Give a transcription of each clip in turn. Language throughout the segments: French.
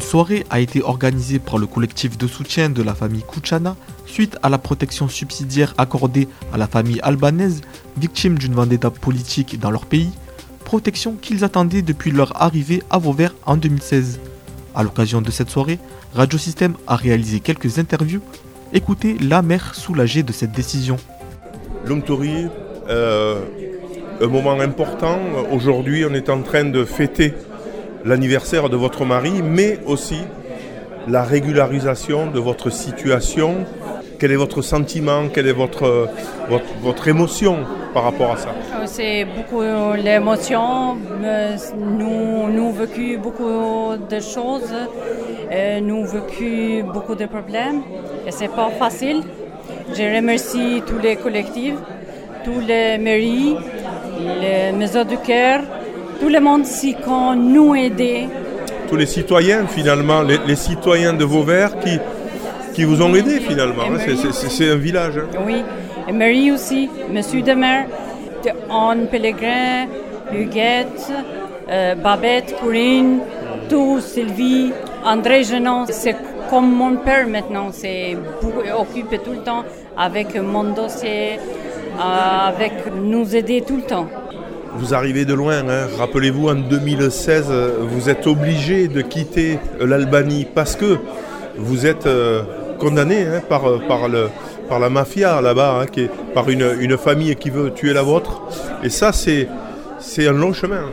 Une soirée a été organisée par le collectif de soutien de la famille Kuchana suite à la protection subsidiaire accordée à la famille albanaise victime d'une vendetta politique dans leur pays, protection qu'ils attendaient depuis leur arrivée à Vauvert en 2016. À l'occasion de cette soirée, Radio Système a réalisé quelques interviews. Écoutez la mère soulagée de cette décision. L'Umtori, euh, un moment important. Aujourd'hui, on est en train de fêter l'anniversaire de votre mari, mais aussi la régularisation de votre situation. Quel est votre sentiment? Quelle est votre, votre, votre émotion par rapport à ça? C'est beaucoup l'émotion. Nous, nous vécu beaucoup de choses. Nous vécu beaucoup de problèmes. Et c'est pas facile. Je remercie tous les collectifs, tous les mairies, les maisons du cœur, tout le monde qui nous aidé. Tous les citoyens finalement, les, citoyens de Vauvert qui, qui vous ont aidé finalement. C'est un village. Hein. Oui, et Marie aussi, Monsieur de maire, Anne Pellegrin, Huguette, euh, Babette, Corinne, tout, Sylvie, André Genon. C'est comme mon père maintenant, c'est occupé tout le temps avec mon dossier, euh, avec nous aider tout le temps. Vous arrivez de loin, hein. rappelez-vous en 2016, vous êtes obligé de quitter l'Albanie parce que vous êtes euh, condamné hein, par, par, le, par la mafia là-bas, hein, par une, une, famille qui veut tuer la vôtre. Et ça, c'est, un long chemin.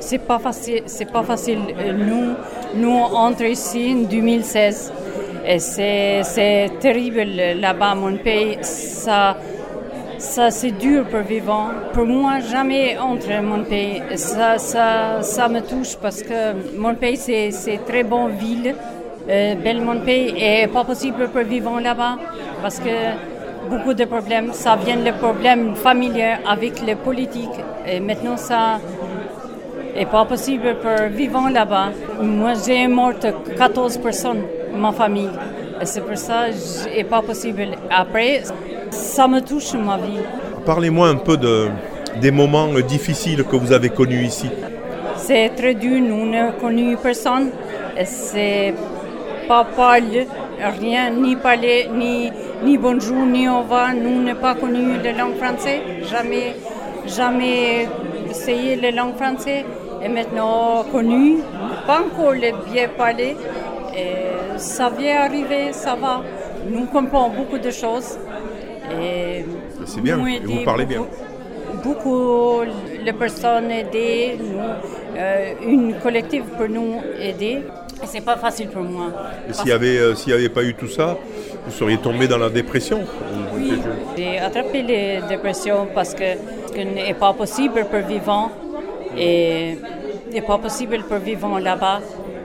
C'est pas facile. C'est pas facile. Nous, nous entrons ici en 2016 et c'est, c'est terrible là-bas, mon pays. Ça, ça c'est dur pour vivre. Pour moi, jamais entre mon pays. Ça, ça, ça me touche parce que mon pays, c'est, c'est très bonne ville. Euh, belle mon pays et pas possible pour vivre là-bas parce que beaucoup de problèmes, ça vient les problèmes familiaux avec les politiques et maintenant ça est pas possible pour vivre là-bas. Moi j'ai mort 14 personnes, ma famille. C'est pour ça c'est pas possible. Après, ça me touche ma vie. Parlez-moi un peu de, des moments difficiles que vous avez connus ici. C'est très dur, nous n'avons connu personne. C'est pas parler, rien, ni parler, ni, ni bonjour, ni au revoir. Nous n'avons pas connu la langue française, jamais, jamais essayé la langue française. Et maintenant connu, pas encore le bien parler. Et ça vient arriver, ça va. Nous comprenons beaucoup de choses. C'est bien, et vous parlez bien. Beaucoup de personnes aidées, nous, euh, une collective pour nous aider. C'est pas facile pour moi. s'il n'y avait, euh, s'il avait pas eu tout ça, vous seriez tombé dans la dépression Oui, j'ai attrapé la dépression parce que ce n'est pas possible pour vivre et n'est pas possible pour vivre là-bas.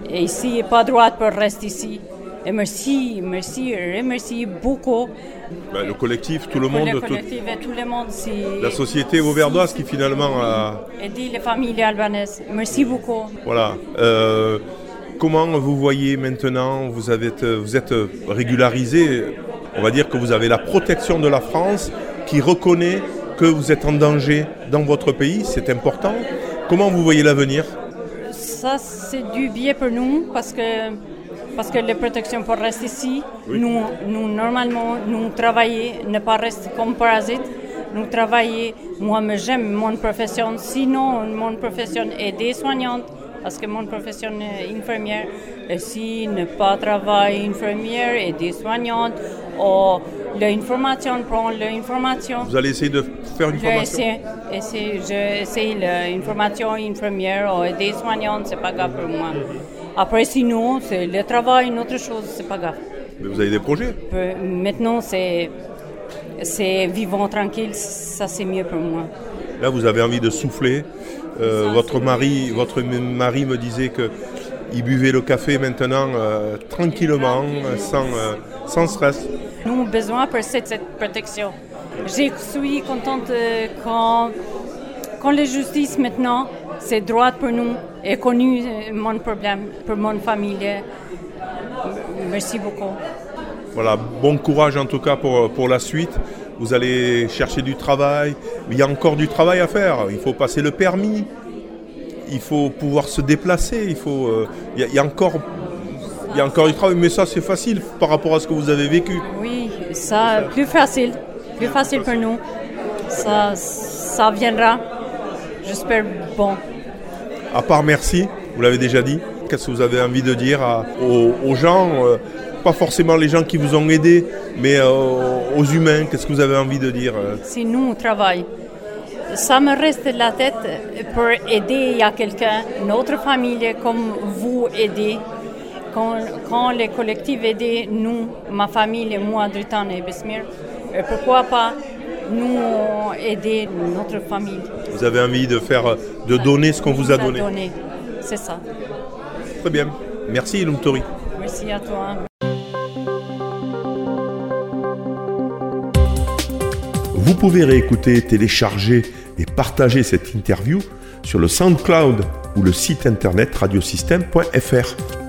Et ici, il pas droit pour rester ici. Et merci, merci, remercie beaucoup. Ben, le collectif, tout le monde. Le collectif et tout le monde. La société auverdoise qui finalement a. Aidé les familles albanaises. Merci beaucoup. Voilà. Euh, comment vous voyez maintenant vous, avez, vous êtes régularisé. On va dire que vous avez la protection de la France qui reconnaît que vous êtes en danger dans votre pays. C'est important. Comment vous voyez l'avenir? Ça, c'est du bien pour nous parce que parce que les protections pour rester ici, nous, nous, normalement, nous travaillons, ne pas rester comme parasites. Nous travaillons, moi j'aime mon profession, sinon mon profession est des soignantes, parce que mon profession est infirmière. Et si ne pas travailler infirmière et des soignantes, ou l'information, prendre l'information. Vous allez essayer de faire une formation? J'essaie l'information infirmière ou des soignantes, c'est pas grave pour moi. Après, sinon, c'est le travail, une autre chose, c'est pas grave. Mais vous avez des projets? Maintenant, c'est, c'est vivant tranquille, ça c'est mieux pour moi. Là, vous avez envie de souffler. Euh, votre mari, votre mari me disait que il buvait le café maintenant euh, tranquillement, sans, euh, sans stress. Nous avons besoin pour cette, cette protection. Je suis contente quand, quand la justice maintenant c'est droit pour nous et connu euh, mon problème pour mon famille. Merci beaucoup. Voilà, bon courage en tout cas pour, pour la suite. Vous allez chercher du travail. Il y a encore du travail à faire. Il faut passer le permis. Il faut pouvoir se déplacer. Il, faut, euh, il, y a, encore Il y a encore du travail, mais ça c'est facile par rapport à ce que vous avez vécu. Oui, ça, plus facile. Plus facile pour nous. Ça, ça viendra. J'espère bon. À part merci, vous l'avez déjà dit, qu'est-ce que vous avez envie de dire aux, gens euh, pas forcément les gens qui vous ont aidé, mais euh, aux humains, qu'est-ce que vous avez envie de dire euh? C'est nous, on travaille. Ça me reste la tête pour aider à quelqu'un, notre famille, comme vous aidez. Quand, quand les collectifs aident nous, ma famille, moi, Dritan et Besmir, euh, pourquoi pas nous aider notre famille. Vous avez envie de faire, de donner ce qu'on vous a donné. C'est ça. Très bien. Merci Ilum Merci à toi. Vous pouvez réécouter, télécharger et partager cette interview sur le SoundCloud ou le site internet radiosystème.fr.